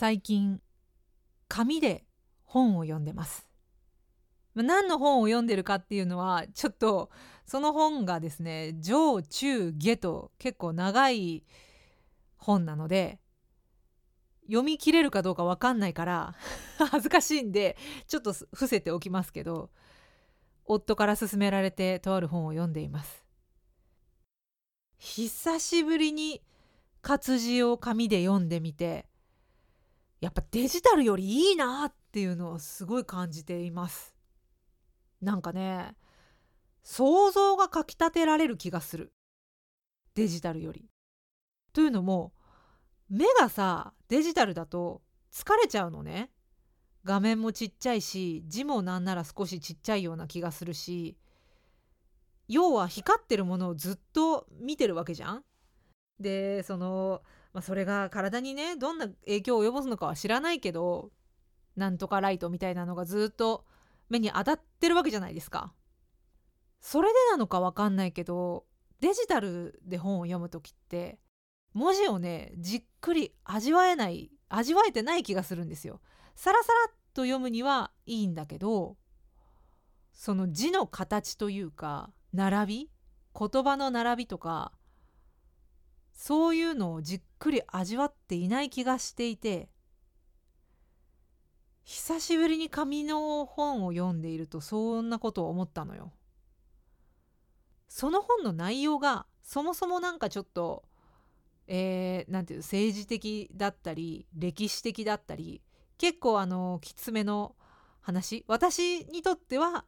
最近紙で本を読んでます。何の本を読んでるかっていうのはちょっとその本がですね上中下と結構長い本なので読み切れるかどうか分かんないから 恥ずかしいんでちょっと伏せておきますけど夫から勧められてとある本を読んでいます。久しぶりに活字を紙で読んでみてやっぱデジタルよりいいなっていうのをすごい感じていますなんかね想像がかきたてられる気がするデジタルより。というのも目がさデジタルだと疲れちゃうのね画面もちっちゃいし字もなんなら少しちっちゃいような気がするし要は光ってるものをずっと見てるわけじゃん。でその、まあ、それが体にねどんな影響を及ぼすのかは知らないけどなんとかライトみたいなのがずっと目に当たってるわけじゃないですか。それでなのかわかんないけどデジタルで本を読む時って文字をねじっくり味わえない味わえてない気がするんですよ。さらさらっと読むにはいいんだけどその字の形というか並び言葉の並びとかそういうのをじっくり味わっていない気がしていて久しぶりに紙の本を読んでいるとそんなことを思ったのよ。その本の内容がそもそもなんかちょっとえー、ていう政治的だったり歴史的だったり結構あのきつめの話私にとっては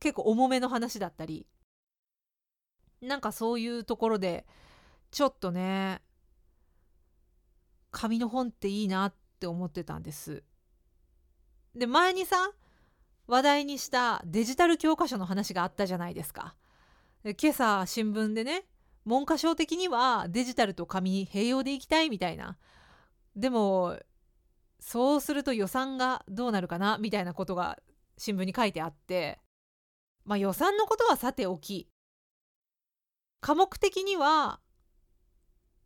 結構重めの話だったりなんかそういうところでちょっとね紙の本っていいなって思ってたんです。で前にさ話題にしたデジタル教科書の話があったじゃないですか。で今朝新聞でね文科省的にはデジタルと紙併用でいきたいみたいなでもそうすると予算がどうなるかなみたいなことが新聞に書いてあってまあ予算のことはさておき科目的には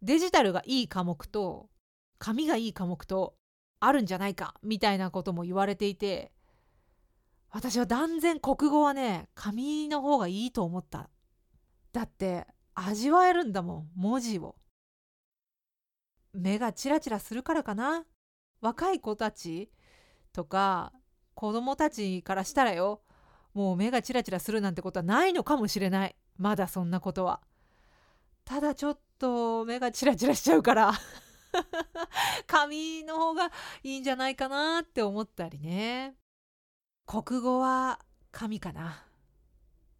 デジタルがいい科目と紙がいい科目とあるんじゃないかみたいなことも言われていて私は断然国語はね紙の方がいいと思った。だって味わえるんだもん文字を。目がチラチラするからかな。若い子たちとか子供たちからしたらよもう目がチラチラするなんてことはないのかもしれない。まだそんなことは。ただちょっと目がチラチラしちゃうから。紙の方がいいんじゃないかなって思ったりね。国語は紙かな。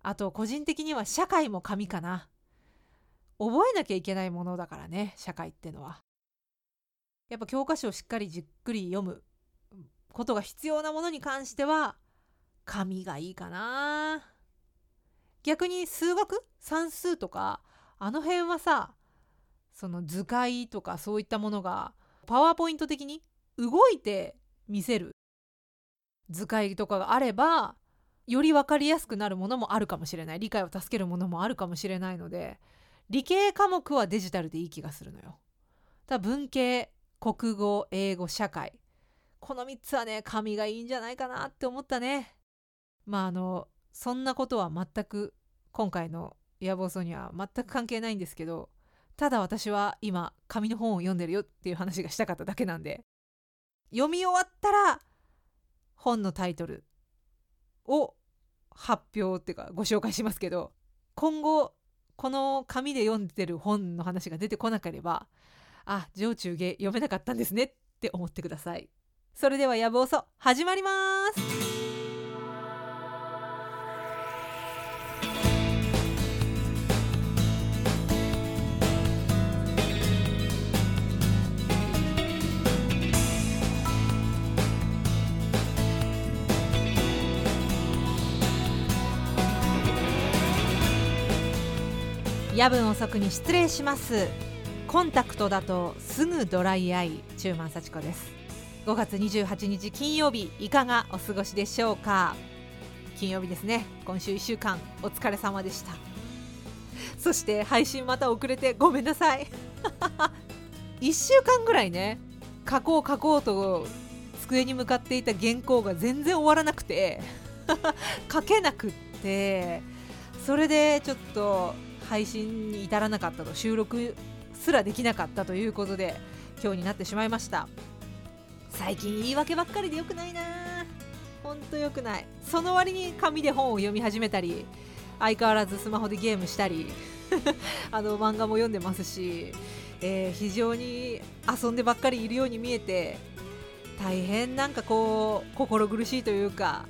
あと個人的には社会も紙かな。覚えなきゃいけないものだからね社会ってのは。やっぱ教科書をしっかりじっくり読むことが必要なものに関しては紙がいいかな。逆に数学？算数とか？あの辺はさその図解とかそういったものがパワーポイント的に動いて見せる図解とかがあればより分かりやすくなるものもあるかもしれない理解を助けるものもあるかもしれないので理系科目はデジタルでいい気がするのよ。ただ文系国語英語社会この3つはね紙がいいんじゃないかなって思ったね。まああのそんなことは全く今回の野望層には全く関係ないんですけどただ私は今紙の本を読んでるよっていう話がしたかっただけなんで読み終わったら本のタイトルを発表っていうかご紹介しますけど今後この紙で読んでる本の話が出てこなければあ上中下読めなかったんですねって思ってください。それでは野望そ始まります。夜分遅くに失礼します。コンタクトだとすぐドライアイ中満幸子です。5月28日金曜日いかがお過ごしでしょうか？金曜日ですね。今週1週間お疲れ様でした。そして配信また遅れてごめんなさい。1週間ぐらいね書こう書こうと机に向かっていた原稿が全然終わらなくて 書けなくってそれでちょっと配信に至らなかったと収録すらできなかったということで今日になってしまいました。最近言い訳ばっかりでよくないな。ほんとよくない。その割に紙で本を読み始めたり相変わらずスマホでゲームしたり あの漫画も読んでますし、えー、非常に遊んでばっかりいるように見えて大変なんかこう心苦しいというか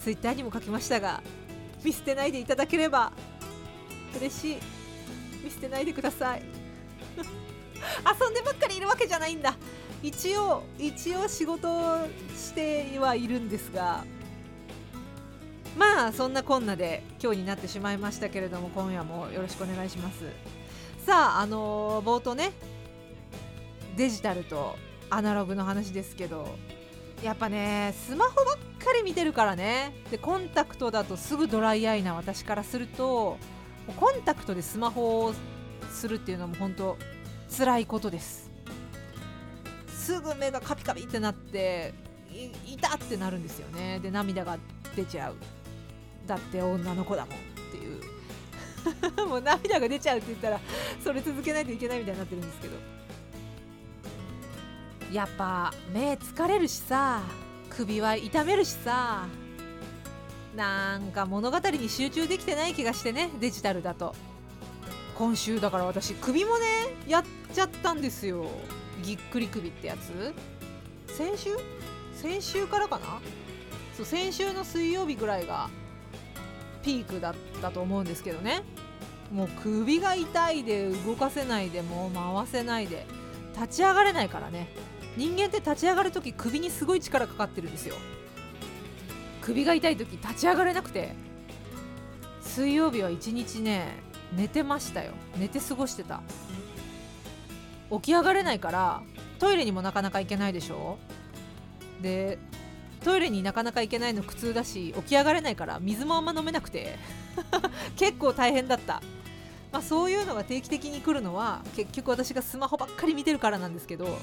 ツイッターにも書きましたが見捨てないでいただければ嬉しい。見捨てないでください。遊んでばっかりいるわけじゃないんだ。一応一応仕事してはいるんですが。まあそんなこんなで今日になってしまいましたけれども今夜もよろしくお願いします。さああのー、冒頭ねデジタルとアナログの話ですけどやっぱねスマホばっかり見てるからね。でコンタクトだとすぐドライアイな私からするとコンタクトでスマホをするっていうのも本当辛いことです。すぐ目がカピカピってなっていたってなるんですよね。で涙が出ちゃう。だって女の子だもんっていう。もう涙が出ちゃうって言ったらそれ続けないといけないみたいになってるんですけど。やっぱ目疲れるしさ首は痛めるしさ。なんか物語に集中できてない気がしてねデジタルだと。今週だから私首もねやっちゃったんですよ。ぎっくり首ってやつ。先週？先週からかな？そう先週の水曜日ぐらいがピークだったと思うんですけどね。もう首が痛いで動かせないでもう回せないで立ち上がれないからね。人間って立ち上がる時首にすごい力かかってるんですよ。首が痛い時立ち上がれなくて。水曜日は一日ね寝てましたよ。寝て過ごしてた。起き上がれないからトイレにもなかなか行けないでしょ。でトイレになかなか行けないの苦痛だし起き上がれないから水もあんま飲めなくて。結構大変だった、まあ、そういうのが定期的に来るのは結局私がスマホばっかり見てるからなんですけど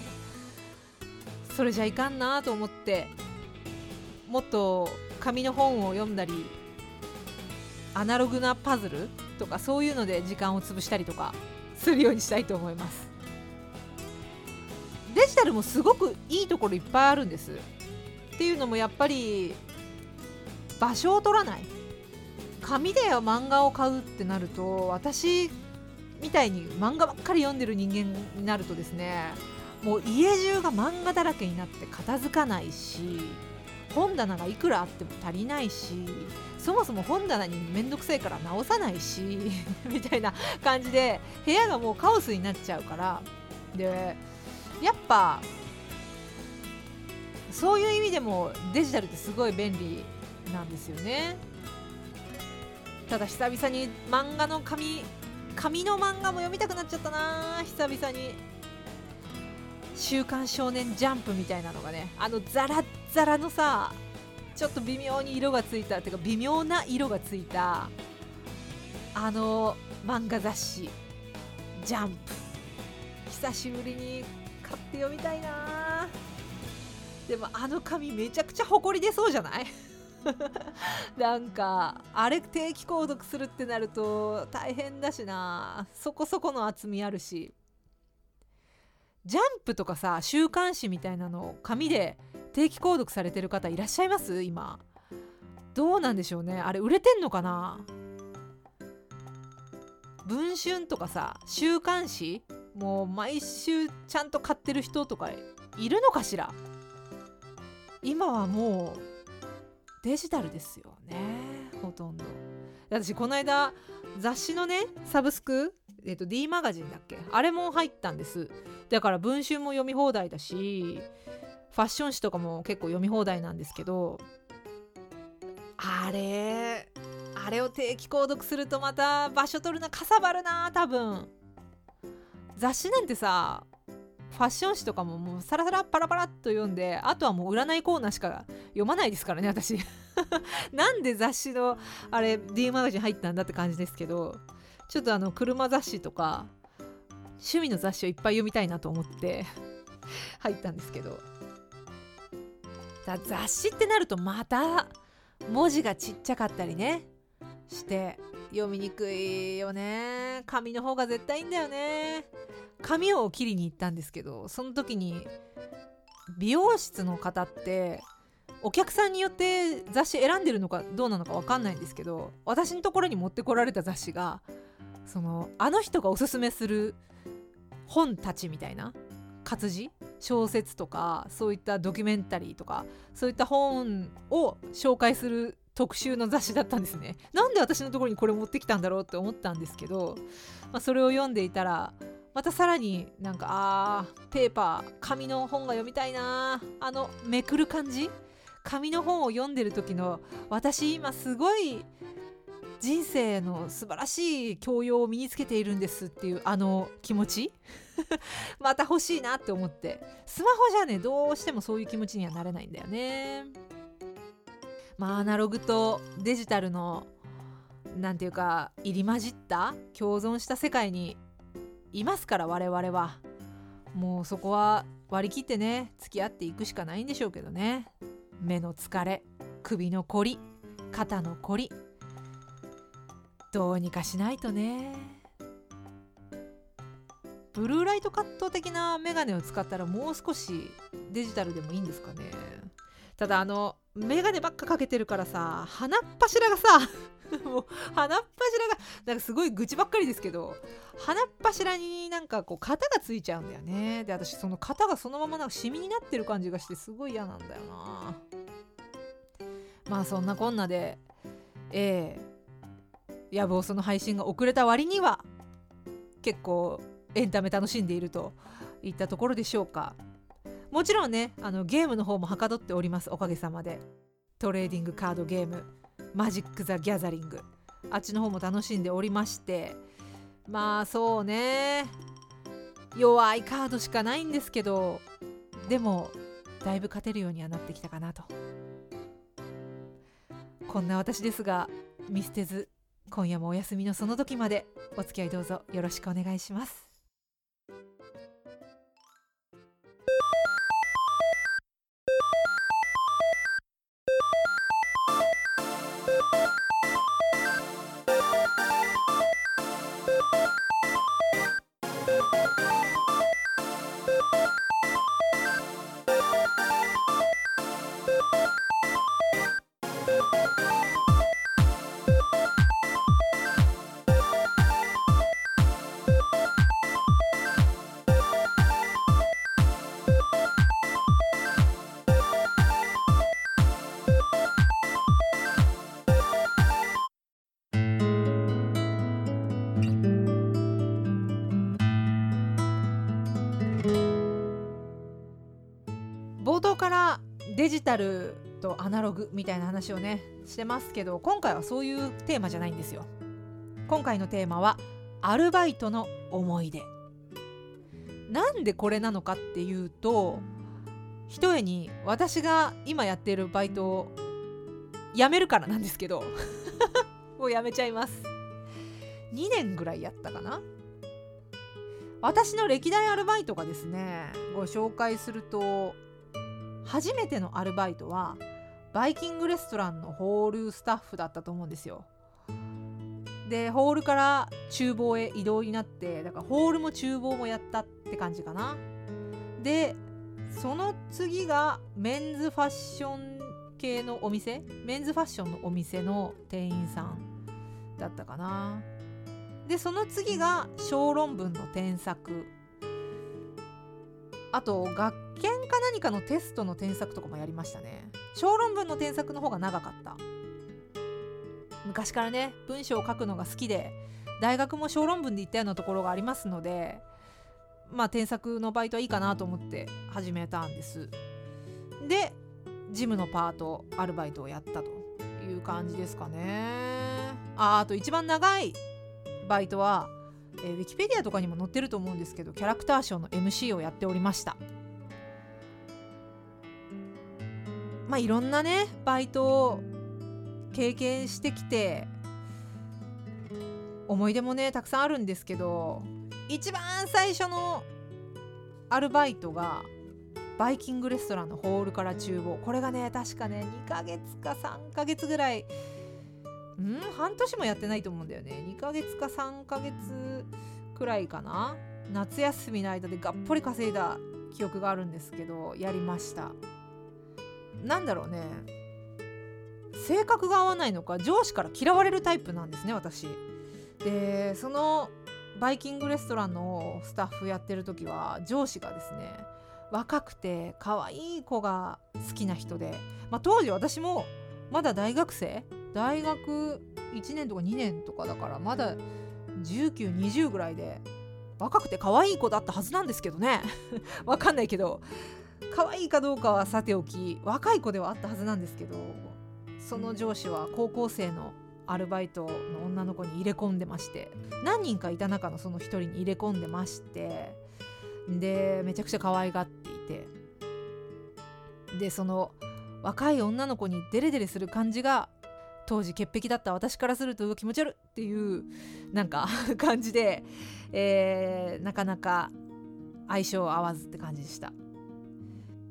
それじゃいかんなと思ってもっと紙の本を読んだりアナログなパズルとかそういうので時間を潰したりとかするようにしたいと思います。デジタルもすごくいいところいっぱいあるんです。っていうのもやっぱり場所を取らない。紙で漫画を買うってなると私みたいに漫画ばっかり読んでる人間になるとですねもう家中が漫画だらけになって片付かないし本棚がいくらあっても足りないしそもそも本棚に面倒くさいから直さないし みたいな感じで部屋がもうカオスになっちゃうから。でやっぱそういう意味でもデジタルってすごい便利なんですよね。ただ久々に漫画の紙紙の漫画も読みたくなっちゃったな久々に「週刊少年ジャンプ」みたいなのがねあのザラッザラのさちょっと微妙に色がついたてか微妙な色がついたあの漫画雑誌「ジャンプ」久しぶりに買って読みたいな。でもあの紙めちゃくちゃほこり出そうじゃない？なんかあれ定期購読するってなると大変だしな。そこそこの厚みあるし。ジャンプとかさ週刊誌みたいなのを紙で定期購読されてる方いらっしゃいます？今。どうなんでしょうね。あれ売れてんのかな？文春とかさ週刊誌？もう毎週ちゃんと買ってる人とかいるのかしら？今はもうデジタルですよねほとんど。私この間雑誌のねサブスクえっ、と D マガジンだっけ？あれも入ったんです。だから文春も読み放題だしファッション誌とかも結構読み放題なんですけどあれあれを定期購読するとまた場所取るなかさばるな多分。雑誌なんてさファッション誌とかももうサラサラパラパラっと読んであとはもう占いコーナーしか読まないですからね私。なんで雑誌のあれ D マガジン入ったんだって感じですけど。ちょっとあの車雑誌とか趣味の雑誌をいっぱい読みたいなと思って 入ったんですけど。だ雑誌ってなるとまた文字がちっちゃかったりねして読みにくいよね。紙の方が絶対いいんだよね。髪を切りに行ったんですけどその時に美容室の方ってお客さんによって雑誌選んでるのかどうなのか分かんないんですけど私のところに持ってこられた雑誌がそのあの人がおすすめする本たちみたいな活字小説とかそういったドキュメンタリーとかそういった本を紹介する特集の雑誌だったんですね。なんで私のところにこれ持ってきたんだろうって思ったんですけど、まあ、それを読んでいたらまたさらになんかあーペーパー紙の本が読みたいなあのめくる感じ？紙の本を読んでる時の私今すごい人生の素晴らしい教養を身につけているんですっていうあの気持ち？また欲しいなって思って。スマホじゃねどうしてもそういう気持ちにはなれないんだよね。まあアナログとデジタルのなんていうか入り混じった共存した世界にいますから我々は。もうそこは割り切ってね付き合っていくしかないんでしょうけどね。目の疲れ首のこり肩のこり。どうにかしないとね。ブルーライトカット的なメガネを使ったらもう少しデジタルでもいいんですかね。ただあのメガネばっかかけてるからさ鼻っ柱がさ もう鼻っ柱がなんかすごい愚痴ばっかりですけど鼻っ柱になんかこう型がついちゃうんだよね。で私その型がそのままなんかシミになってる感じがしてすごい嫌なんだよな。まあそんなこんなでええ。野望その配信が遅れた割には結構エンタメ楽しんでいるといったところでしょうか。もちろんねあのゲームの方もはかどっておりますおかげさまで。トレーディングカードゲームマジック・ザ・ギャザリングあっちの方も楽しんでおりまして。まあそうね。弱いカードしかないんですけどでもだいぶ勝てるようにはなってきたかなと。こんな私ですが見捨てず今夜もお休みのその時までお付き合いどうぞよろしくお願いします。タルとアナログみたいな話をねしてますけど今回はそういうテーマじゃないんですよ。今回のテーマはアルバイトの思い出。なんでこれなのかっていうとひとえに私が今やっているバイトを辞めるからなんですけど もう辞めちゃいます。2年ぐらいやったかな。私の歴代アルバイトがですねご紹介すると初めてのアルバイトはバイキングレストランのホールスタッフだったと思うんですよ。でホールから厨房へ移動になってだからホールも厨房もやったって感じかな。でその次がメンズファッション系のお店？メンズファッションのお店の店員さんだったかな。でその次が小論文の添削あと学研か何かのテストの添削とかもやりましたね。小論文の添削の方が長かった。昔からね文章を書くのが好きで大学も小論文で行ったようなところがありますのでまあ添削のバイトはいいかなと思って始めたんです。でジムのパートアルバイトをやったという感じですかね。ああと一番長いバイトはえー、ウィキペディアとかにも載ってると思うんですけどキャラクターショーの MC をやっておりました。まあいろんなねバイトを経験してきて思い出もねたくさんあるんですけど一番最初のアルバイトがバイキングレストランのホールから厨房。これがね確かね2ヶ月か3ヶ月ぐらいん？半年もやってないと思うんだよね。2ヶ月か3ヶ月くらいかな。夏休みの間でがっぽり稼いだ記憶があるんですけどやりました。なんだろうね。性格が合わないのか上司から嫌われるタイプなんですね私。でそのバイキングレストランのスタッフやってる時は上司がですね若くて可愛い子が好きな人で、まあ、当時私もまだ大学生？大学1年とか2年とかだからまだ1920ぐらいで若くて可愛い子だったはずなんですけどね。わかんないけど可愛いかどうかはさておき若い子ではあったはずなんですけどその上司は高校生のアルバイトの女の子に入れ込んでまして何人かいた中のその一人に入れ込んでましてでめちゃくちゃ可愛がっていてでその若い女の子にデレデレする感じが当時潔癖だった私からすると気持ち悪っていうなんか感じで、えー、なかなか相性合わずって感じでした。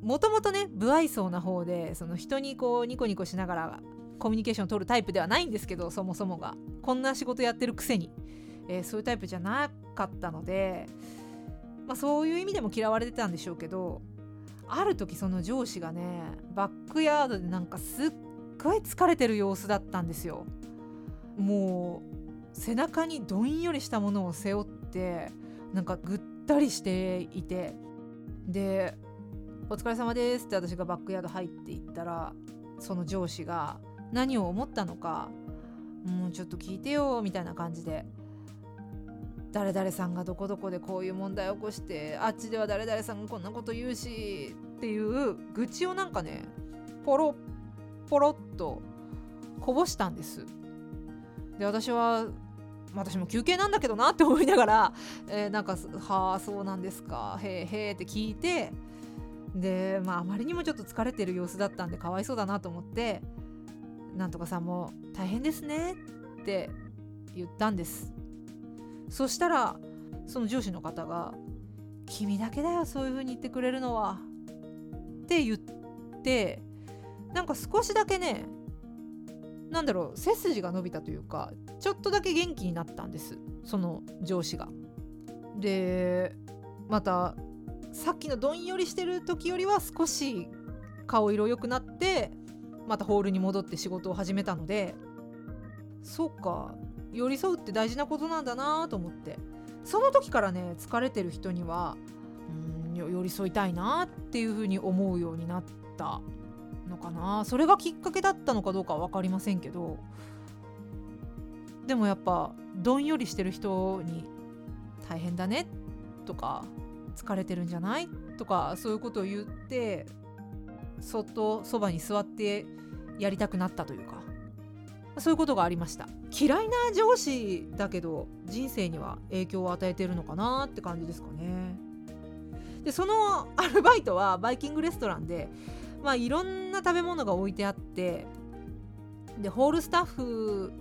もともとね不愛想な方でその人にこうニコニコしながらコミュニケーションを取るタイプではないんですけどそもそもが。こんな仕事やってるくせに、えー、そういうタイプじゃなかったので、まあ、そういう意味でも嫌われてたんでしょうけどある時その上司がねバックヤードでなんかすっごい疲れてる様子だったんですよ。もう背中にどんよりしたものを背負ってなんかぐったりしていて。で「お疲れ様です」って私がバックヤード入っていったらその上司が何を思ったのかもうちょっと聞いてよみたいな感じで誰々さんがどこどこでこういう問題を起こしてあっちでは誰々さんがこんなこと言うしっていう愚痴をなんかねポロポロっとこぼしたんです。で私は私も休憩なんだけどなって思いながら、えー、なんか「はあそうなんですかへえへえ」って聞いてでまあまりにもちょっと疲れてる様子だったんでかわいそうだなと思ってなんとかさんも大変ですねって言ったんですそしたらその上司の方が「君だけだよそういう風に言ってくれるのは」って言ってなんか少しだけねなんだろう背筋が伸びたというかちょっとだけ元気になったんですその上司が。でまたさっきのどんよりしてる時よりは少し顔色良くなってまたホールに戻って仕事を始めたのでそうか。寄り添うって大事なことなんだなと思って。その時からね疲れてる人にはうん寄り添いたいなっていうふうに思うようになったのかな。それがきっかけだったのかどうかは分かりませんけど。でもやっぱどんよりしてる人に大変だねとか疲れてるんじゃない？とかそういうことを言ってそっとそばに座ってやりたくなったというか。そういうことがありました。嫌いな上司だけど人生には影響を与えてるのかなって感じですかね。でそのアルバイトはバイキングレストランでまあいろんな食べ物が置いてあってでホールスタッフ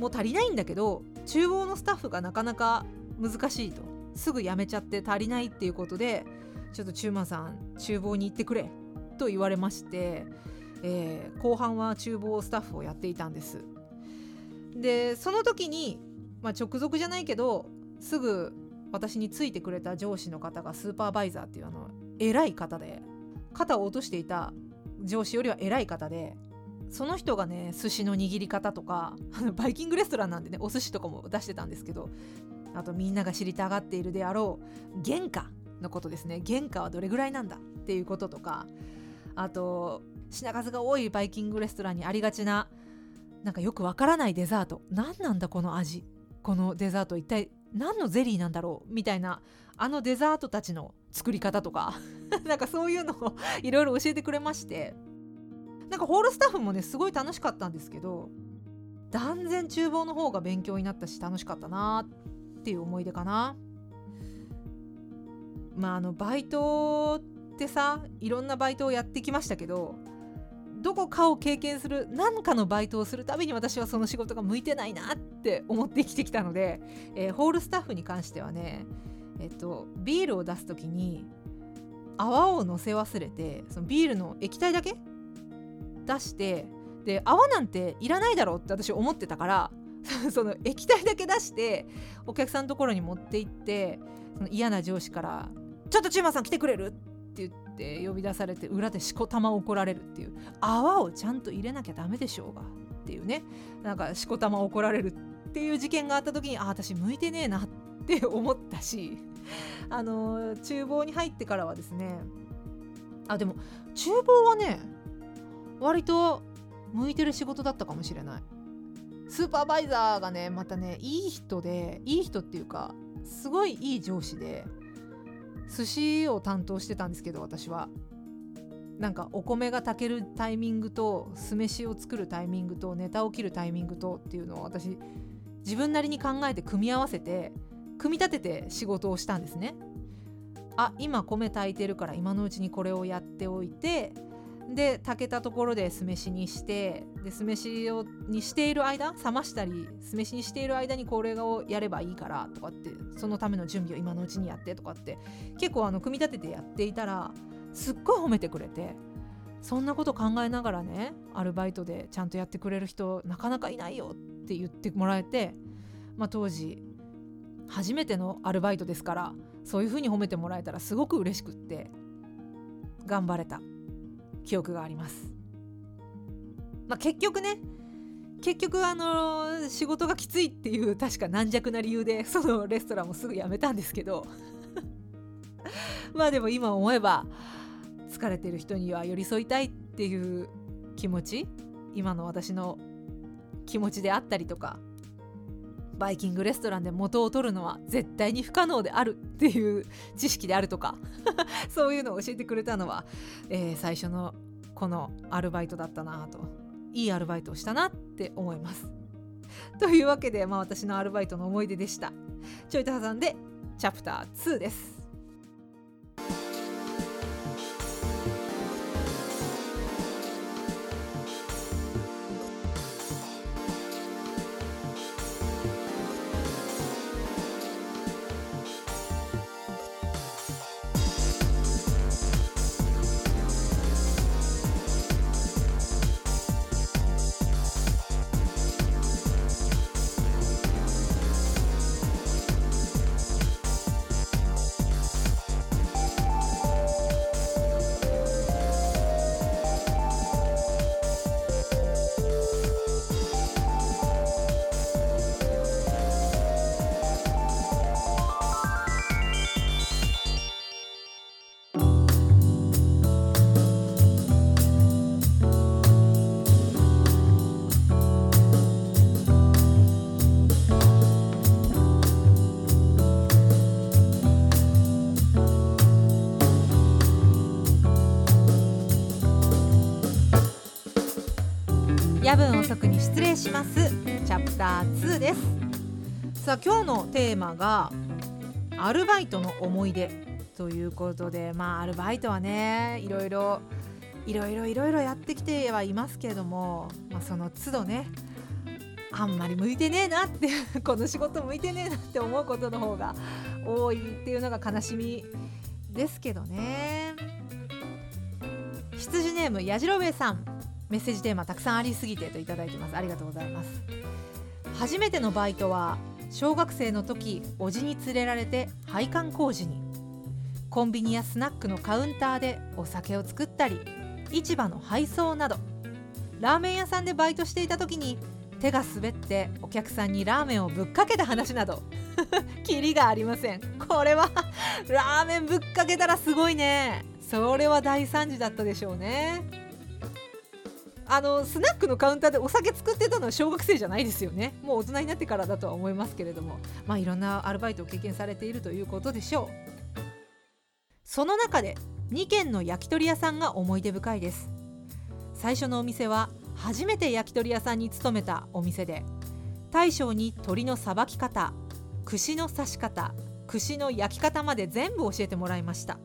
も足りないんだけど厨房のスタッフがなかなか難しいと。すぐ辞めちゃって足りないっていうことでちょっとチューマンさん厨房に行ってくれと言われまして、えー、後半は厨房スタッフをやっていたんです。でその時に、まあ、直属じゃないけどすぐ私についてくれた上司の方がスーパーバイザーっていうあの偉い方で肩を落としていた上司よりは偉い方でその人がね寿司の握り方とかバイキングレストランなんでねお寿司とかも出してたんですけどあとみんなが知りたがっているであろう原価のことですね。原価はどれぐらいなんだっていうこととか。あと品数が多いバイキングレストランにありがちななんかよくわからないデザート。何なんだこの味。このデザート一体何のゼリーなんだろうみたいな。あのデザートたちの作り方とか。なんかそういうのをいろいろ教えてくれまして。なんかホールスタッフもねすごい楽しかったんですけど断然厨房の方が勉強になったし楽しかったなっていう思い出かな。まああのバイトってさいろんなバイトをやってきましたけどどこかを経験する何かのバイトをするたびに私はその仕事が向いてないなって思って生きてきたので、えー、ホールスタッフに関してはね、えっとビールを出す時に泡を乗せ忘れてそのビールの液体だけ出してで泡なんていらないだろうって私思ってたから その液体だけ出してお客さんのところに持って行ってその嫌な上司から「ちょっとチーマさん来てくれる?」って言って呼び出されて裏でしこたま怒られるっていう泡をちゃんと入れなきゃダメでしょうがっていうね。なんかしこたま怒られるっていう事件があった時にあ私向いてねえなって思ったしあの厨房に入ってからはですねあでも厨房はね割と向いてる仕事だったかもしれない。スーパーバイザーがねまたねいい人でいい人っていうかすごいいい上司で寿司を担当してたんですけど私はなんかお米が炊けるタイミングと酢飯を作るタイミングとネタを切るタイミングとっていうのを私自分なりに考えて組み合わせて組み立てて仕事をしたんですね。あ今米炊いてるから今のうちにこれをやっておいてで炊けたところで酢飯にしてで酢飯をにしている間冷ましたり酢飯にしている間にこれをやればいいからとかってそのための準備を今のうちにやってとかって結構あの組み立ててやっていたらすっごい褒めてくれてそんなこと考えながらねアルバイトでちゃんとやってくれる人なかなかいないよって言ってもらえて、まあ、当時初めてのアルバイトですからそういうふうに褒めてもらえたらすごく嬉しくって頑張れた。記憶があります。まあ、結局ね結局あの仕事がきついっていう確か軟弱な理由でそのレストランもすぐ辞めたんですけど まあでも今思えば疲れてる人には寄り添いたいっていう気持ち今の私の気持ちであったりとかバイキングレストランで元を取るのは絶対に不可能であるっていう知識であるとか そういうのを教えてくれたのは、えー、最初のこのアルバイトだったなといいアルバイトをしたなって思います。というわけで、まあ、私のアルバイトの思い出でした。ちょいと挟んでチャプター2です。夜分遅くに失礼します。チャプター2です。さあ今日のテーマがアルバイトの思い出ということでまあアルバイトはねいろいろいろいろいろいろやってきてはいますけれども、まあ、その都度ねあんまり向いてねえなってこの仕事向いてねえなって思うことの方が多いっていうのが悲しみですけどね。羊ネームやじろべえさん。メッセージテーマたくさんありすぎてといただいてます。ありがとうございます。初めてのバイトは小学生の時おじに連れられて配管工事にコンビニやスナックのカウンターでお酒を作ったり市場の配送などラーメン屋さんでバイトしていた時に手が滑ってお客さんにラーメンをぶっかけた話など キリがありません。これはラーメンぶっかけたらすごいね。それは大惨事だったでしょうね。あのスナックのカウンターでお酒作ってたのは小学生じゃないですよね。もう大人になってからだとは思いますけれども。まあいろんなアルバイトを経験されているということでしょう。その中で2軒の焼き鳥屋さんが思い出深いです。最初のお店は初めて焼き鳥屋さんに勤めたお店で大将に鶏のさばき方串の刺し方串の焼き方まで全部教えてもらいました。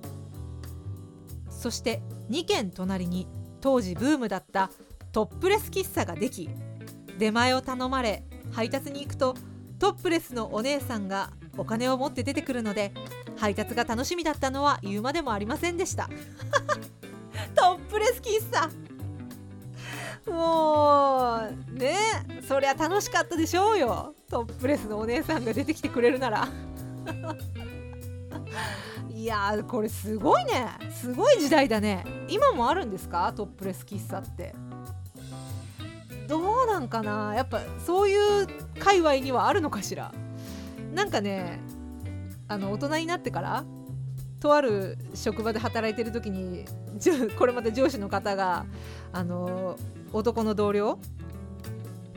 そして2軒隣に当時ブームだったトップレス喫茶ができ出前を頼まれ配達に行くとトップレスのお姉さんがお金を持って出てくるので配達が楽しみだったのは言うまでもありませんでした。トップレス喫茶。もうねそりゃ楽しかったでしょうよ。トップレスのお姉さんが出てきてくれるなら。いやこれすごいね。すごい時代だね。今もあるんですか？トップレス喫茶って。どうなんかな？やっぱそういう界隈にはあるのかしら？なんかねあの大人になってからとある職場で働いてる時にこれまた上司の方があの男の同僚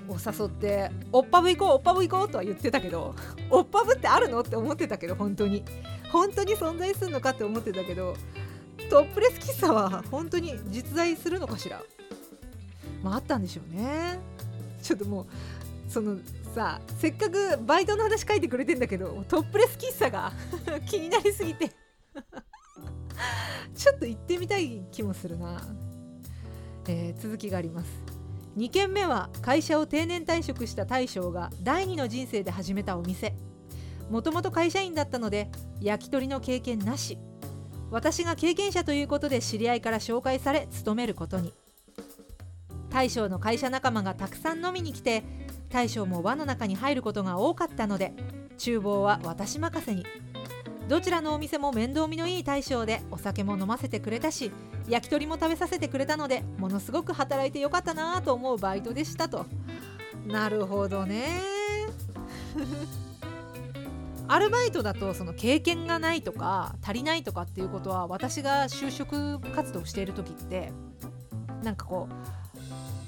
を誘って「おっぱぶ行こうおっぱぶ行こう」とは言ってたけど おっぱぶってあるの？って思ってたけど本当に。本当に存在するのかって思ってたけどトップレス喫茶は本当に実在するのかしら？まああったんでしょうね。ちょっともうそのさせっかくバイトの話書いてくれてんだけどトップレス喫茶が 気になりすぎて。ちょっと行ってみたい気もするな、えー、続きがあります。2軒目は会社を定年退職した大将が第二の人生で始めたお店。もともと会社員だったので焼き鳥の経験なし。私が経験者ということで知り合いから紹介され勤めることに。大将の会社仲間がたくさん飲みに来て大将も輪の中に入ることが多かったので厨房は私任せに。どちらのお店も面倒見のいい大将でお酒も飲ませてくれたし焼き鳥も食べさせてくれたのでものすごく働いてよかったなと思うバイトでしたと。なるほどね。アルバイトだとその経験がないとか足りないとかっていうことは私が就職活動している時ってなんかこう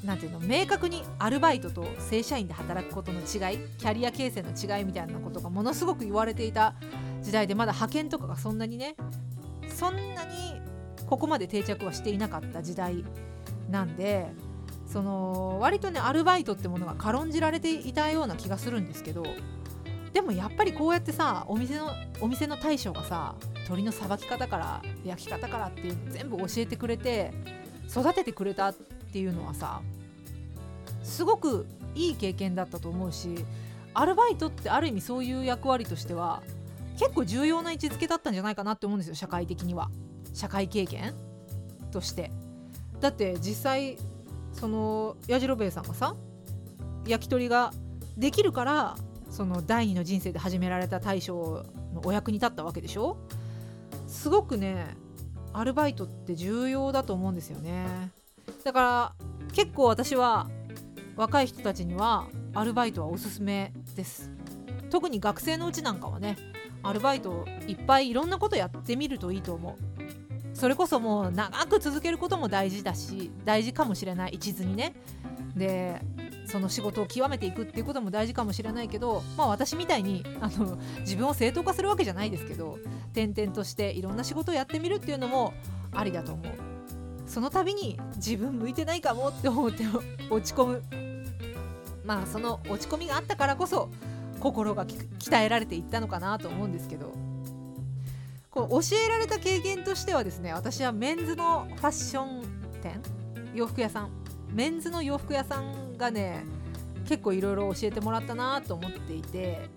なんていうの明確にアルバイトと正社員で働くことの違いキャリア形成の違いみたいなことがものすごく言われていた時代でまだ派遣とかがそんなにねそんなにここまで定着はしていなかった時代なんでその割とねアルバイトってものが軽んじられていたような気がするんですけどでもやっぱりこうやってさお店のお店の大将がさ鶏のさばき方から焼き方からっていうの全部教えてくれて育ててくれたっていうのはさすごくいい経験だったと思うしアルバイトってある意味そういう役割としては結構重要な位置づけだったんじゃないかなって思うんですよ社会的には。社会経験として。だって実際そのやじろべえさんがさ焼き鳥ができるからその第二の人生で始められた大将のお役に立ったわけでしょ？すごくねアルバイトって重要だと思うんですよね。だから結構私は若い人たちにはアルバイトはおすすめです。特に学生のうちなんかはねアルバイトいっぱいいろんなことやってみるといいと思う。それこそもう長く続けることも大事だし大事かもしれない。一途にね。でその仕事を極めていくっていうことも大事かもしれないけど、まあ、私みたいにあの自分を正当化するわけじゃないですけど転々としていろんな仕事をやってみるっていうのもありだと思う。その度に自分向いてないかもって思って落ち込む。まあその落ち込みがあったからこそ心が鍛えられていったのかなと思うんですけど。こう教えられた経験としてはですね私はメンズのファッション店洋服屋さん。メンズの洋服屋さんがね結構いろいろ教えてもらったなと思っていて。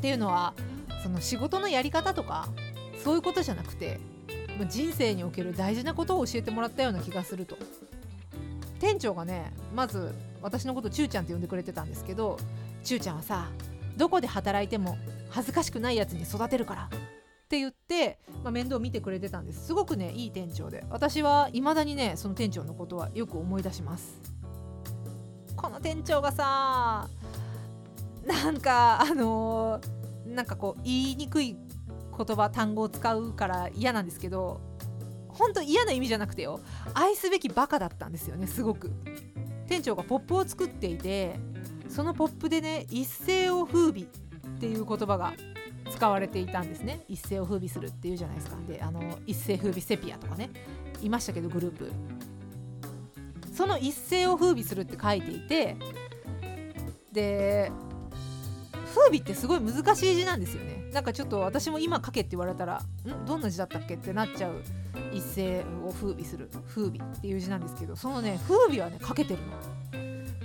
っていうのはその仕事のやり方とかそういうことじゃなくて人生における大事なことを教えてもらったような気がすると。店長がねまず私のことちゅうちゃんって呼んでくれてたんですけどちゅうちゃんはさどこで働いても恥ずかしくないやつに育てるからって言って、まあ、面倒見てくれてたんです。すごくねいい店長で。私はいまだにねその店長のことはよく思い出します。この店長がさなんかあのー、なんかこう言いにくい言葉単語を使うから嫌なんですけど本当嫌な意味じゃなくてよ愛すべきバカだったんですよねすごく。店長がポップを作っていてそのポップでね一世を風靡っていう言葉が使われていたんですね。一世を風靡するっていうじゃないですか。であの一世風靡セピアとかねいましたけどグループ。その一世を風靡するって書いていてで風靡ってすごい難しい字なんですよね。なんかちょっと私も今書けって言われたらん？どんな字だったっけってなっちゃう。一世を風靡する。風靡っていう字なんですけどそのね風靡はね書けてるの。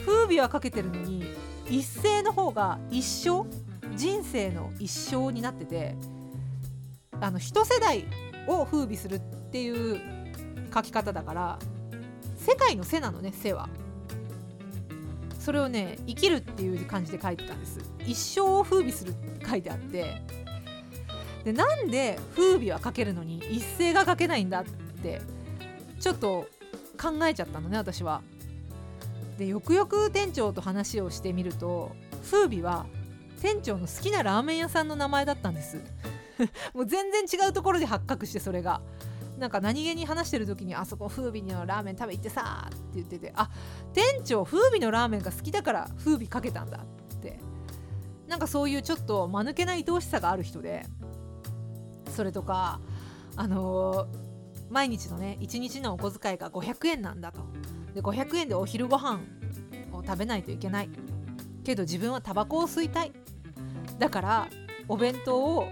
風靡は書けてるのに一世の方が一生人生の一生になっててあの一世代を風靡するっていう書き方だから世界の背なのね背は。それをね生きるっていう感じで書いてたんです。一生を風靡するって書いてあって。でなんで風靡は書けるのに一斉が書けないんだってちょっと考えちゃったのね私は。でよくよく店長と話をしてみると風靡は店長の好きなラーメン屋さんの名前だったんです。もう全然違うところで発覚してそれが。なんか何気に話してる時にあそこ風味のラーメン食べ行ってさって言っててあ店長風味のラーメンが好きだから風味かけたんだって。なんかそういうちょっと間抜けな愛おしさがある人でそれとかあのー、毎日のね1日のお小遣いが500円なんだと。で500円でお昼ご飯を食べないといけない。けど自分はタバコを吸いたい。だからお弁当を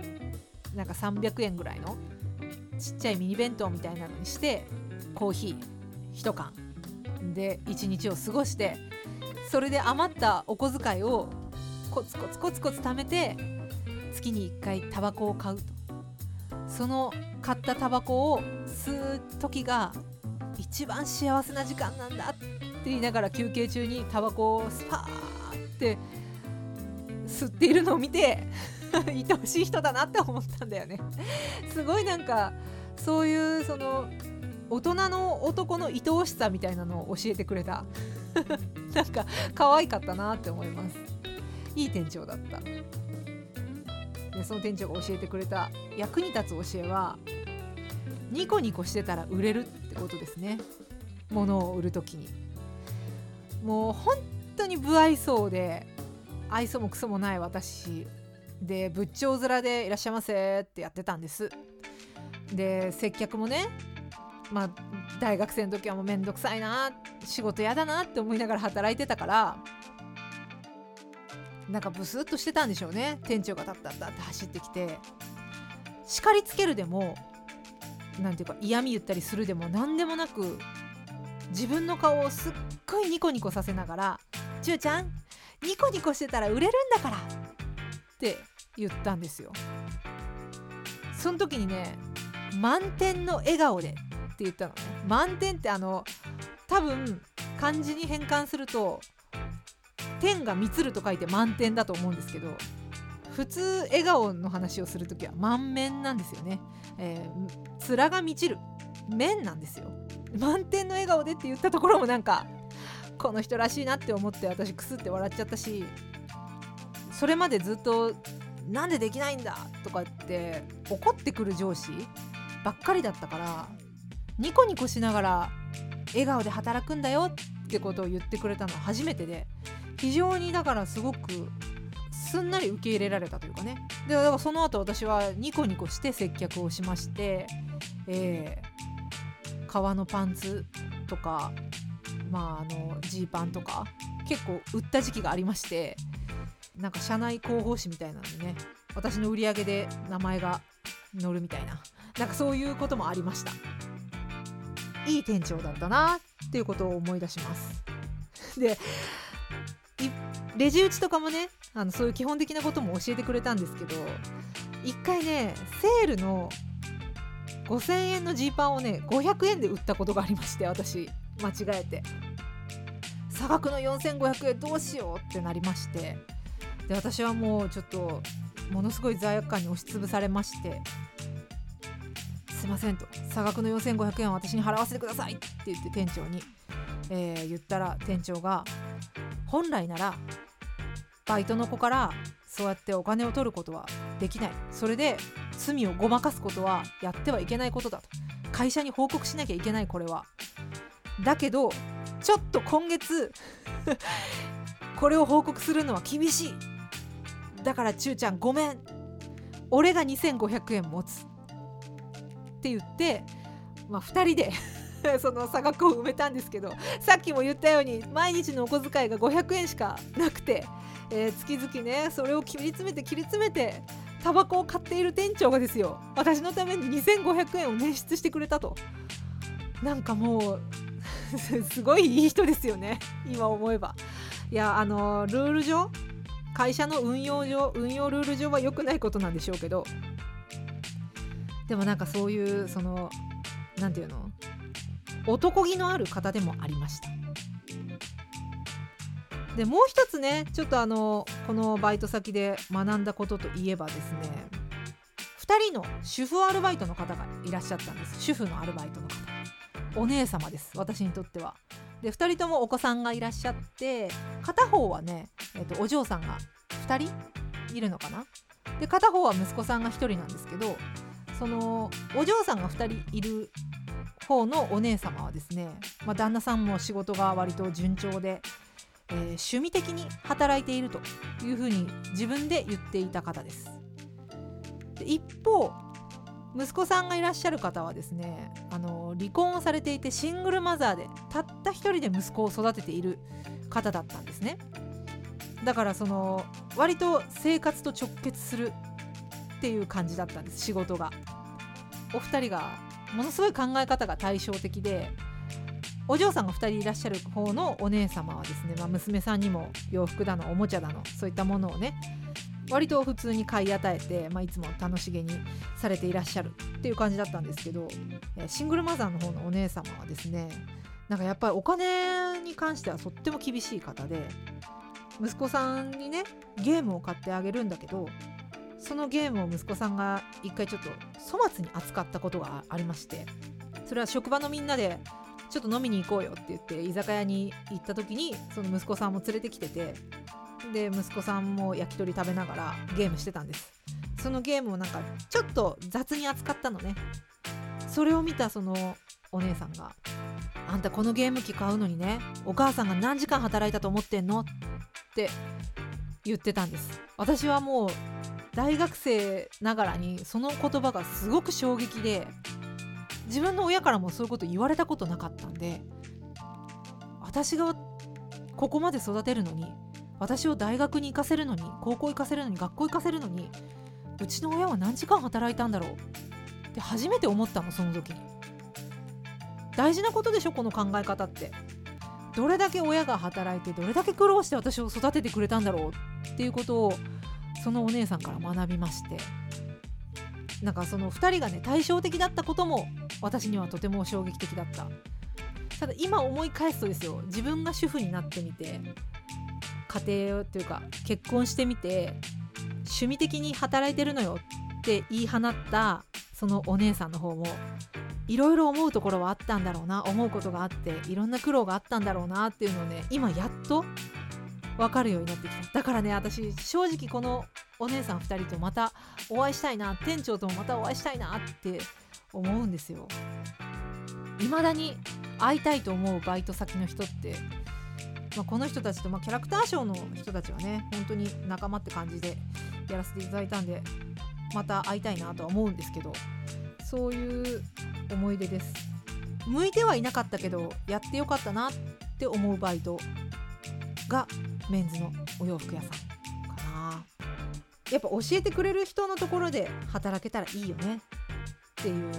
なんか300円ぐらいのちっちゃいミニ弁当みたいなのにしてコーヒー1缶で1日を過ごしてそれで余ったお小遣いをコツコツコツコツ貯めて月に1回タバコを買うと。その買ったタバコを吸う時が一番幸せな時間なんだって言いながら休憩中にタバコをスパーって吸っているのを見て 愛おしい人だなって思ったんだよね。すごいなんかそういうその大人の男の愛おしさみたいなのを教えてくれた。なんか可愛かったなって思います。いい店長だった。でその店長が教えてくれた役に立つ教えはニコニコしてたら売れるってことですね。物を売る時に。もう本当に不愛想で愛想もクソもない私。で仏頂面でいらっしゃいませってやってたんです。で接客もねまあ大学生の時はもうめんどくさいな仕事嫌だなって思いながら働いてたからなんかブスッとしてたんでしょうね。店長がタッタッタって走ってきて。叱りつけるでも何ていうか嫌味言ったりするでも何でもなく自分の顔をすっごいニコニコさせながら「ちゅうちゃんニコニコしてたら売れるんだから」って言ったんですよ。その時にね満点の笑顔でって言ったのね。満点ってあの多分漢字に変換すると点が満つると書いて満点だと思うんですけど普通笑顔の話をする時は満面なんですよね、えー、面が満ちる。面なんですよ。満点の笑顔でって言ったところもなんかこの人らしいなって思って私クスって笑っちゃったしそれまでずっとなんでできないんだとかって怒ってくる上司ばっかりだったからニコニコしながら笑顔で働くんだよってことを言ってくれたのは初めてで非常にだからすごくすんなり受け入れられたというかね。でだからその後私はニコニコして接客をしましてえー、革のパンツとかまああのジーパンとか結構売った時期がありましてなんか社内広報誌みたいなのにね私の売り上げで名前が載るみたいななんかそういうこともありました。いい店長だったなっていうことを思い出します。でレジ打ちとかもねあのそういう基本的なことも教えてくれたんですけど一回ねセールの5000円のジーパンをね500円で売ったことがありまして私間違えて。差額の4500円どうしようってなりまして。で私はもうちょっとものすごい罪悪感に押しつぶされましてすいませんと。差額の4500円を私に払わせてくださいって言って店長に、えー、言ったら店長が本来ならバイトの子からそうやってお金を取ることはできない。それで罪をごまかすことはやってはいけないことだと。会社に報告しなきゃいけないこれは。だけどちょっと今月 これを報告するのは厳しい。だからちゅうちゃんごめん。俺が2500円持つ。って言って、まあ、2人で その差額を埋めたんですけどさっきも言ったように毎日のお小遣いが500円しかなくて、えー、月々ねそれを切り詰めて切り詰めてタバコを買っている店長がですよ私のために2500円を捻出してくれたと。なんかもう すごいいい人ですよね今思えば。いやあのルール上会社の運用上運用ルール上は良くないことなんでしょうけど。でもなんかそういうその何て言うの？男気のある方でもありました。でもう一つねちょっとあのこのバイト先で学んだことといえばですね2人の主婦アルバイトの方がいらっしゃったんです。主婦のアルバイトの方。お姉様です私にとっては。で2人ともお子さんがいらっしゃって片方はね、えーと、お嬢さんが2人いるのかな？で片方は息子さんが1人なんですけどそのお嬢さんが2人いる方のお姉様はですね、まあ、旦那さんも仕事が割と順調で、えー、趣味的に働いているというふうに自分で言っていた方です。で一方息子さんがいらっしゃる方はですねあの離婚をされていてシングルマザーでたった一人で息子を育てている方だったんですね。だからその割と生活と直結するっていう感じだったんです仕事が。お二人がものすごい考え方が対照的でお嬢さんが2人いらっしゃる方のお姉様はですね、まあ、娘さんにも洋服だのおもちゃだのそういったものをね割と普通に買い与えて、まあ、いつも楽しげにされていらっしゃるっていう感じだったんですけどシングルマザーの方のお姉様はですねなんかやっぱりお金に関してはとっても厳しい方で息子さんにねゲームを買ってあげるんだけどそのゲームを息子さんが一回ちょっと粗末に扱ったことがありましてそれは職場のみんなでちょっと飲みに行こうよって言って居酒屋に行った時にその息子さんも連れてきててで息子さんも焼き鳥食べながらゲームしてたんです。そのゲームをなんかちょっと雑に扱ったのね。それを見たそのお姉さんが「あんたこのゲーム機買うのにねお母さんが何時間働いたと思ってんの?」って言ってたんです。私はもう大学生ながらにその言葉がすごく衝撃で自分の親からもそういうこと言われたことなかったんで私がここまで育てるのに私を大学に行かせるのに高校行かせるのに学校行かせるのにうちの親は何時間働いたんだろう？って初めて思ったのその時に。大事なことでしょこの考え方って。どれだけ親が働いてどれだけ苦労して私を育ててくれたんだろう？っていうことをそのお姉さんから学びまして。なんかその2人がね対照的だったことも私にはとても衝撃的だった。ただ今思い返すとですよ自分が主婦になってみて家庭というか結婚してみて趣味的に働いてるのよって言い放ったそのお姉さんの方もいろいろ思うところはあったんだろうな思うことがあっていろんな苦労があったんだろうなっていうのをね今やっと分かるようになってきた。だからね私正直このお姉さん2人とまたお会いしたいな店長ともまたお会いしたいなって思うんですよ。未だに会いたいと思うバイト先の人ってまあ、この人たちと、まあ、キャラクターショーの人たちはね本当に仲間って感じでやらせていただいたんでまた会いたいなとは思うんですけどそういう思い出です。向いてはいなかったけどやってよかったなって思うバイトがメンズのお洋服屋さんかな。やっぱ教えてくれる人のところで働けたらいいよね。っていう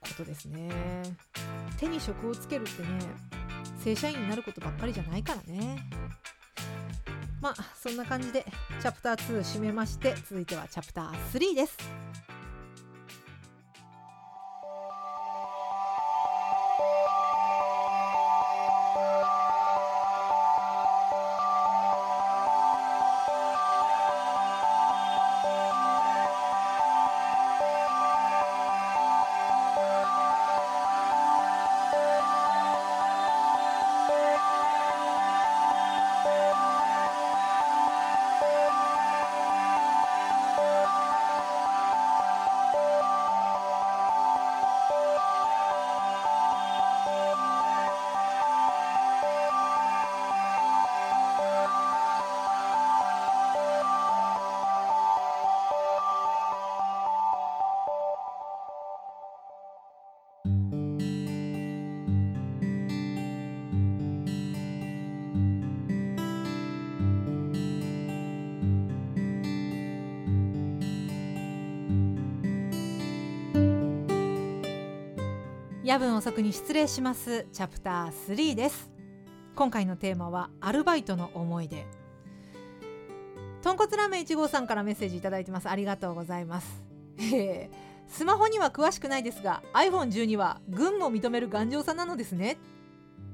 ことですね。手に職をつけるってね正社員になることばっかりじゃないからね。まあそんな感じでチャプター2締めまして続いてはチャプター3です。夜分遅くに失礼します。チャプター3です。今回のテーマはアルバイトの思い出。豚骨ラーメン1号さんからメッセージいただいてます。ありがとうございます。え、スマホには詳しくないですが iPhone12 は軍も認める頑丈さなのですね。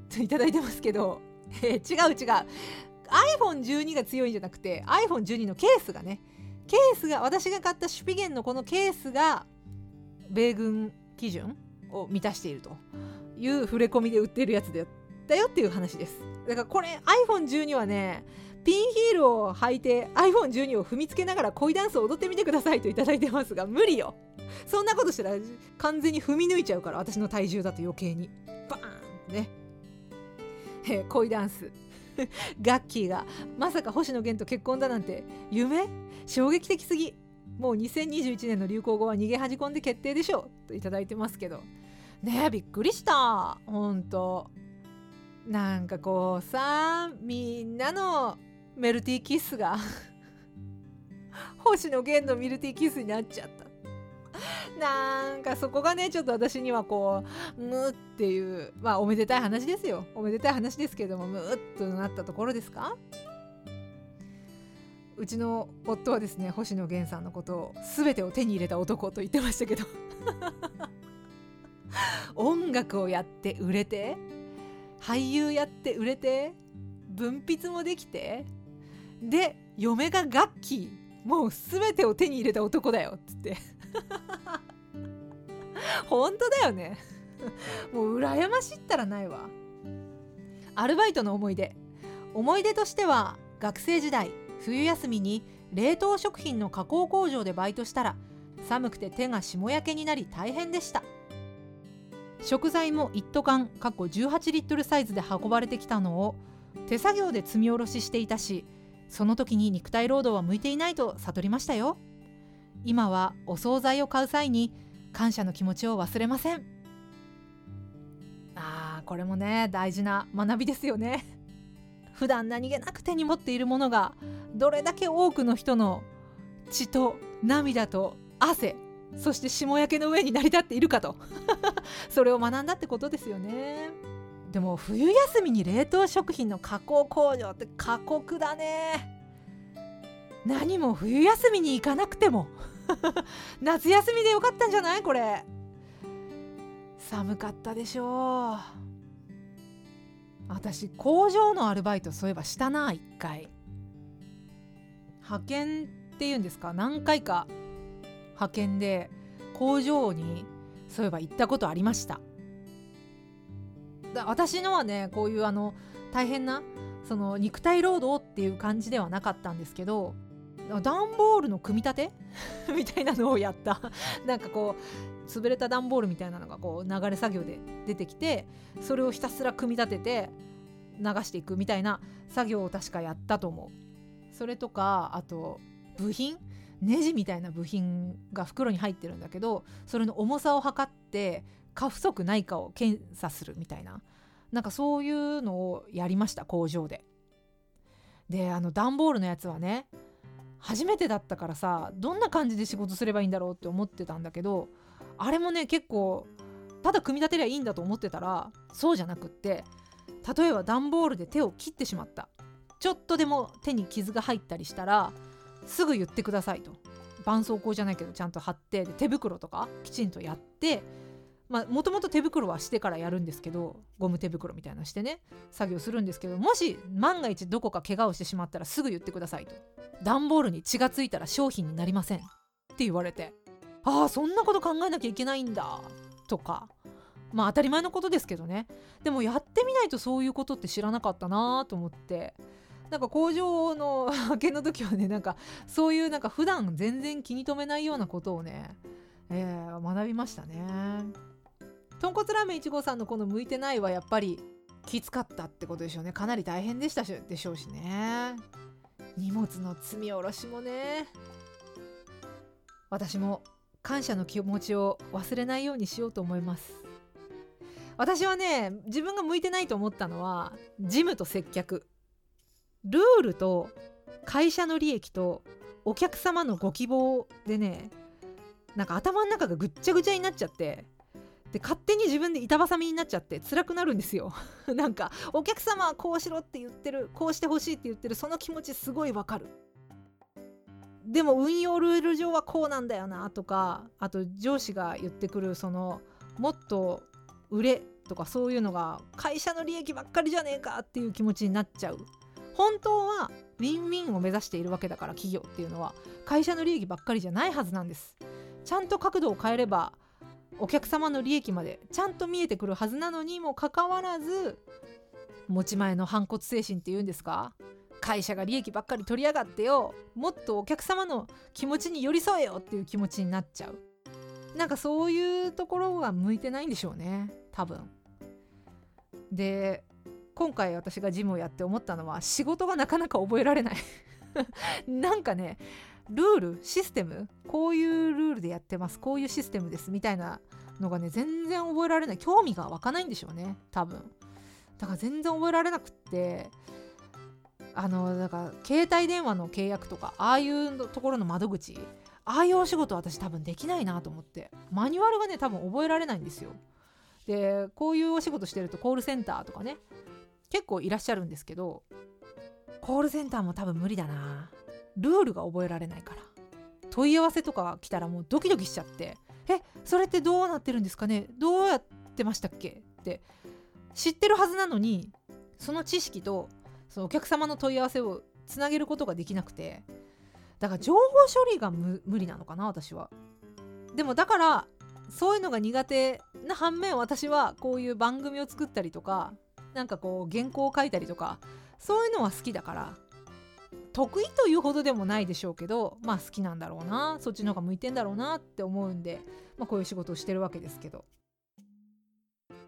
といただいてますけど、え、違う違う。iPhone12 が強いんじゃなくて iPhone12 のケースがね。ケースが私が買ったシュピゲンのこのケースが米軍基準を満たしているという触れ込みで売ってるやつだよっていう話です。だからこれ iPhone12 はねピンヒールを履いて iPhone12 を踏みつけながら恋ダンスを踊ってみてくださいと頂いてますが無理よ。そんなことしたら完全に踏み抜いちゃうから私の体重だと余計に。バーンってね。え恋ダンス。ガッキーがまさか星野源と結婚だなんて夢？衝撃的すぎ。もう2021年の流行語は逃げ恥じ込んで決定でしょと頂いてますけど。ねえびっくりした。ほんとなんかこうさみんなのメルティーキッスが 星野源のミルティーキッスになっちゃった。なんかそこがねちょっと私にはこうムっていうまあおめでたい話ですよ。おめでたい話ですけれどもムッとなったところですか？うちの夫はですね星野源さんのことを全てを手に入れた男と言ってましたけど。音楽をやって売れて俳優やって売れて文筆もできてで嫁がガッキーもう全てを手に入れた男だよっつって。本当だよね。もう羨ましいったらないわ。アルバイトの思い出。思い出としては学生時代冬休みに冷凍食品の加工工場でバイトしたら寒くて手が霜焼けになり大変でした。食材も一斗缶過去18リットルサイズで運ばれてきたのを手作業で積み下ろししていたしその時に肉体労働は向いていないと悟りましたよ。今はお惣菜を買う際に感謝の気持ちを忘れません。あーこれもね大事な学びですよね。普段何気なく手に持っているものがどれだけ多くの人の血と涙と汗そして霜焼けの上に成り立っているかと。それを学んだってことですよね。でも冬休みに冷凍食品の加工工場って過酷だね。何も冬休みに行かなくても。夏休みでよかったんじゃない？これ。寒かったでしょう。私工場のアルバイトそういえばしたな一回。派遣っていうんですか？何回か派遣で工場にそういえば行ったことありました。だ私のはねこういうあの大変なその肉体労働っていう感じではなかったんですけど段ボールの組み立て？みたいなのをやった。なんかこう潰れた段ボールみたいなのがこう流れ作業で出てきてそれをひたすら組み立てて流していくみたいな作業を確かやったと思う。それとかあと部品？ネジみたいな部品が袋に入ってるんだけどそれの重さを測って過不足ないかを検査するみたいな。なんかそういうのをやりました工場で。であの段ボールのやつはね初めてだったからさどんな感じで仕事すればいいんだろうって思ってたんだけどあれもね結構ただ組み立てりゃいいんだと思ってたらそうじゃなくって例えば段ボールで手を切ってしまった。ちょっとでも手に傷が入ったりしたらすぐ言ってくださいと。絆創膏じゃないけどちゃんと貼ってで手袋とかきちんとやってもともと手袋はしてからやるんですけどゴム手袋みたいなしてね作業するんですけどもし万が一どこか怪我をしてしまったらすぐ言ってくださいと。段ボールに血がついたら商品になりませんって言われて。ああそんなこと考えなきゃいけないんだ。とか。まあ当たり前のことですけどね。でもやってみないとそういうことって知らなかったなと思って。なんか工場の 派遣の時はねなんかそういうなんか普段全然気に留めないようなことをね、えー、学びましたね。豚骨ラーメン1号さんのこの向いてないはやっぱりきつかったってことでしょうね。かなり大変でしたでしょうしね。荷物の積み下ろしもね。私も感謝の気持ちを忘れないようにしようと思います。私はね自分が向いてないと思ったのは事務と接客。ルールと会社の利益とお客様のご希望でねなんか頭の中がぐっちゃぐちゃになっちゃってで勝手に自分で板挟みになっちゃって辛くなるんですよ。なんかお客様はこうしろって言ってるこうしてほしいって言ってるその気持ちすごいわかる。でも運用ルール上はこうなんだよなとかあと上司が言ってくるそのもっと売れとかそういうのが会社の利益ばっかりじゃねえかっていう気持ちになっちゃう。本当はウィンウィンを目指しているわけだから企業っていうのは会社の利益ばっかりじゃないはずなんです。ちゃんと角度を変えればお客様の利益までちゃんと見えてくるはずなのにもかかわらず持ち前の反骨精神っていうんですか会社が利益ばっかり取りやがってよもっとお客様の気持ちに寄り添えよっていう気持ちになっちゃう。なんかそういうところが向いてないんでしょうね多分。で今回私がジムをやって思ったのは仕事がなかなか覚えられない。なんかねルールシステムこういうルールでやってますこういうシステムですみたいなのがね全然覚えられない。興味が湧かないんでしょうね多分。だから全然覚えられなくってあのだから携帯電話の契約とかああいうところの窓口ああいうお仕事私多分できないなと思ってマニュアルがね多分覚えられないんですよ。でこういうお仕事してるとコールセンターとかね結構いらっしゃるんですけどコールセンターも多分無理だな。ルールが覚えられないから。問い合わせとか来たらもうドキドキしちゃってえそれってどうなってるんですかね？どうやってましたっけ？って知ってるはずなのにその知識とそのお客様の問い合わせをつなげることができなくてだから情報処理が無理なのかな私は。でもだからそういうのが苦手な反面私はこういう番組を作ったりとかなんかこう原稿を書いたりとかそういうのは好きだから得意というほどでもないでしょうけどまあ好きなんだろうなそっちの方が向いてんだろうなって思うんで、まあ、こういう仕事をしてるわけですけど。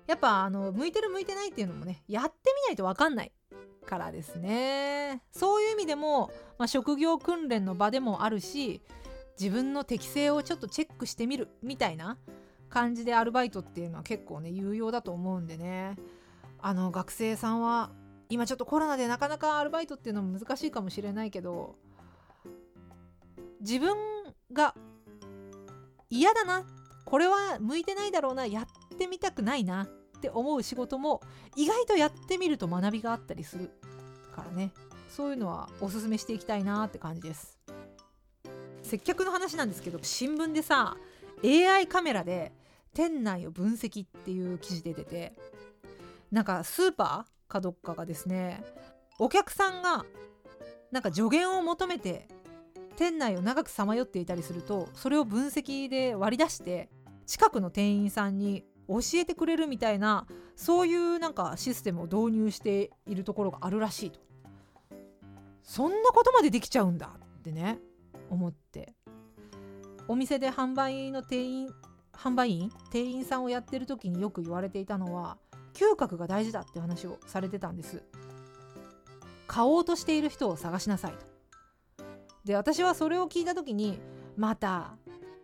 やっぱあの向いてる向いてないっていうのもねやってみないと分かんない。からですね。そういう意味でも、まあ、職業訓練の場でもあるし自分の適性をちょっとチェックしてみるみたいな感じでアルバイトっていうのは結構ね有用だと思うんでね。あの学生さんは今ちょっとコロナでなかなかアルバイトっていうのも難しいかもしれないけど自分が嫌だなこれは向いてないだろうなやってみたくないなって思う仕事も意外とやってみると学びがあったりする。からね。そういうのはおすすめしていきたいなって感じです。接客の話なんですけど新聞でさ AI カメラで店内を分析っていう記事で出ててなんかスーパーかどっかがですねお客さんがなんか助言を求めて店内を長くさまよっていたりするとそれを分析で割り出して近くの店員さんに教えてくれるみたいなそういうなんかシステムを導入しているところがあるらしいと。そんなことまでできちゃうんだってね思って。お店で販売の店員販売員店員さんをやってる時によく言われていたのは嗅覚が大事だって話をされてたんです。買おうとしている人を探しなさいと。で私はそれを聞いた時にまた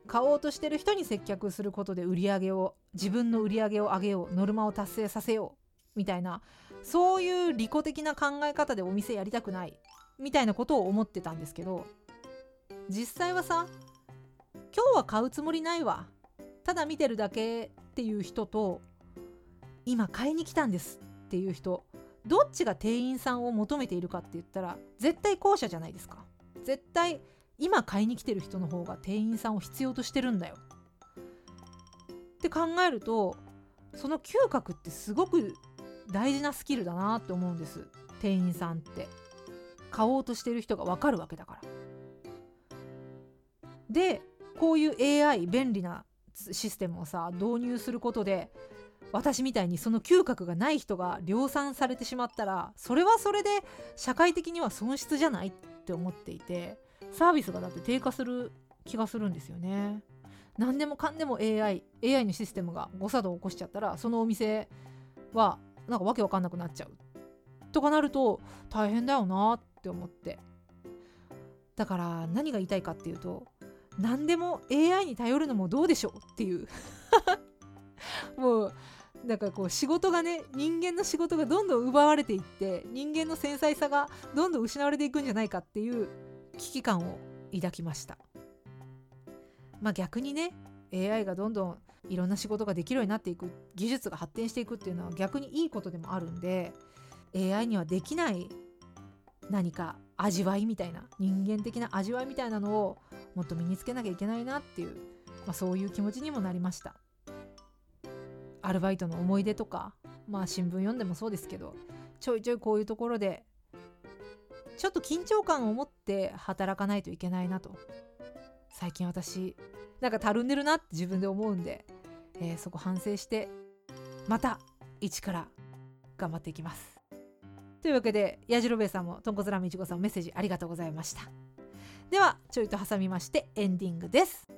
買おうとしてる人に接客することで売り上げを自分の売り上げを上げようノルマを達成させようみたいなそういう利己的な考え方でお店やりたくない。みたいなことを思ってたんですけど実際はさ今日は買うつもりないわ。ただ見てるだけっていう人と今買いに来たんですっていう人どっちが店員さんを求めているかって言ったら絶対後者じゃないですか。絶対今買いに来てる人の方が店員さんを必要としてるんだよ。って考えるとその嗅覚ってすごく大事なスキルだなって思うんです。店員さんって。買おうとしてる人が分かるわけだからでこういう AI 便利なシステムをさ導入することで私みたいにその嗅覚がない人が量産されてしまったらそれはそれで社会的には損失じゃないって思っていてサービスがだって低下する気がするんですよね。何でもかんでも AI AI のシステムが誤作動を起こしちゃったらそのお店はなんかわけわかんなくなっちゃうとかなると大変だよなっって思って。だから何が言いたいかっていうと何でも AI に頼るのもどうでしょうっていう。もうだかこう仕事がね人間の仕事がどんどん奪われていって人間の繊細さがどんどん失われていくんじゃないかっていう危機感を抱きました。まあ逆にね AI がどんどんいろんな仕事ができるようになっていく技術が発展していくっていうのは逆にいいことでもあるんで AI にはできない何か味わいみたいな人間的な味わいみたいなのをもっと身につけなきゃいけないなっていう、まあ、そういう気持ちにもなりました。アルバイトの思い出とかまあ新聞読んでもそうですけどちょいちょいこういうところでちょっと緊張感を持って働かないといけないなと。最近私なんかたるんでるなって自分で思うんで、えー、そこ反省してまた一から頑張っていきます。というわけでやじろべえさんもとんこつラーメンいちごさんメッセージありがとうございました。ではちょいと挟みましてエンディングです。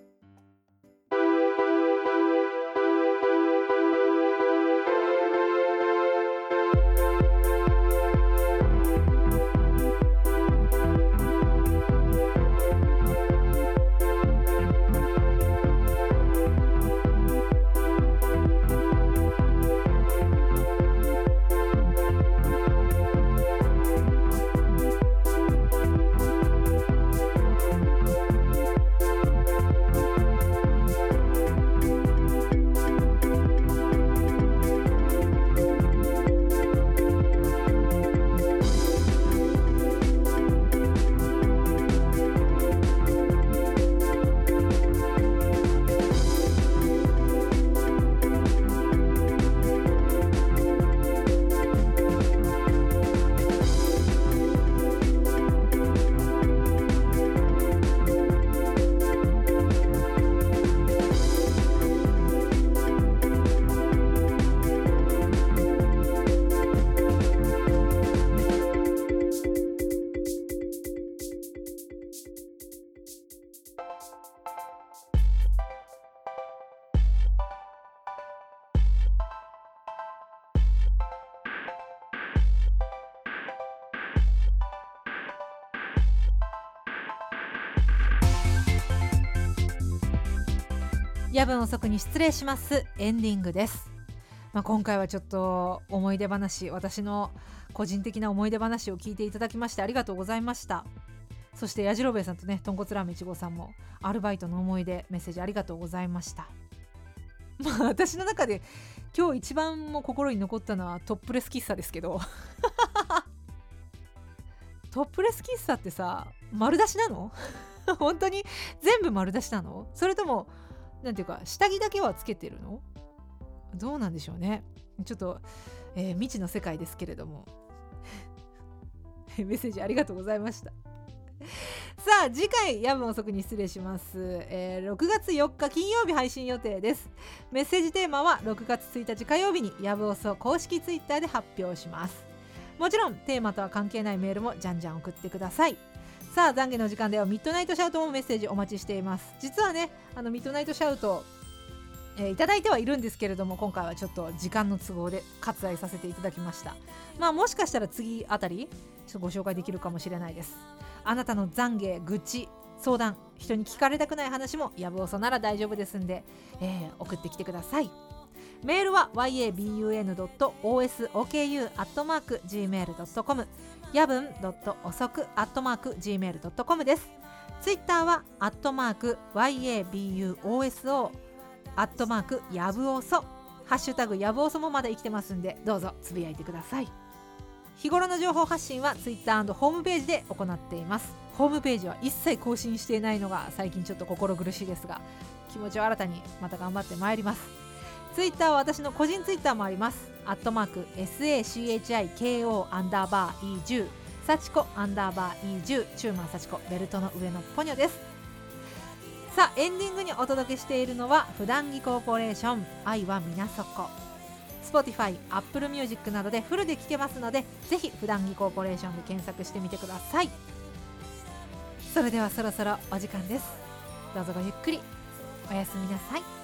分遅くに失礼します。エンディングです、まあ、今回はちょっと思い出話私の個人的な思い出話を聞いていただきましてありがとうございました。そしてやじろべえさんとねとんこつラーメン1号さんもアルバイトの思い出メッセージありがとうございました。まあ私の中で今日一番も心に残ったのはトップレス喫茶ですけど。トップレス喫茶ってさ丸出しなの？本当に全部丸出しなの？それともなんていうか下着だけはつけてるの？どうなんでしょうね。ちょっと、えー、未知の世界ですけれども。メッセージありがとうございました。さあ次回夜分遅くに失礼します、えー、6月4日金曜日配信予定です。メッセージテーマは6月1日火曜日に夜分遅公式ツイッターで発表します。もちろんテーマとは関係ないメールもじゃんじゃん送ってください。さあ懺悔の時間ではミッドナイトシャウトもメッセージお待ちしています。実はねあのミッドナイトシャウトえー、いただいてはいるんですけれども今回はちょっと時間の都合で割愛させていただきました。まあもしかしたら次あたりちょっとご紹介できるかもしれないです。あなたの懺悔愚痴相談人に聞かれたくない話もやぶおそなら大丈夫ですんで、えー、送ってきてください。メールは yabun.osoku.gmail.com やぶん遅く .gmail.com です。ツイッターはアットマーク yabuoso アットマークやぶおそハッシュタグやぶおそもまだ生きてますんでどうぞつぶやいてください。日頃の情報発信はツイッターホームページで行っています。ホームページは一切更新していないのが最近ちょっと心苦しいですが気持ちを新たにまた頑張ってまいります。ツイッターは私の個人ツイッターもあります。アットマーク SACHIKO アンダーバー E10 幸子アンダーバー E10 チューマン幸子ベルトの上のポニョです。さあエンディングにお届けしているのは普段着コーポレーション愛は皆底 Spotify、Apple Music などでフルで聴けますのでぜひ普段着コーポレーションで検索してみてください。それではそろそろお時間です。どうぞごゆっくり。おやすみなさい。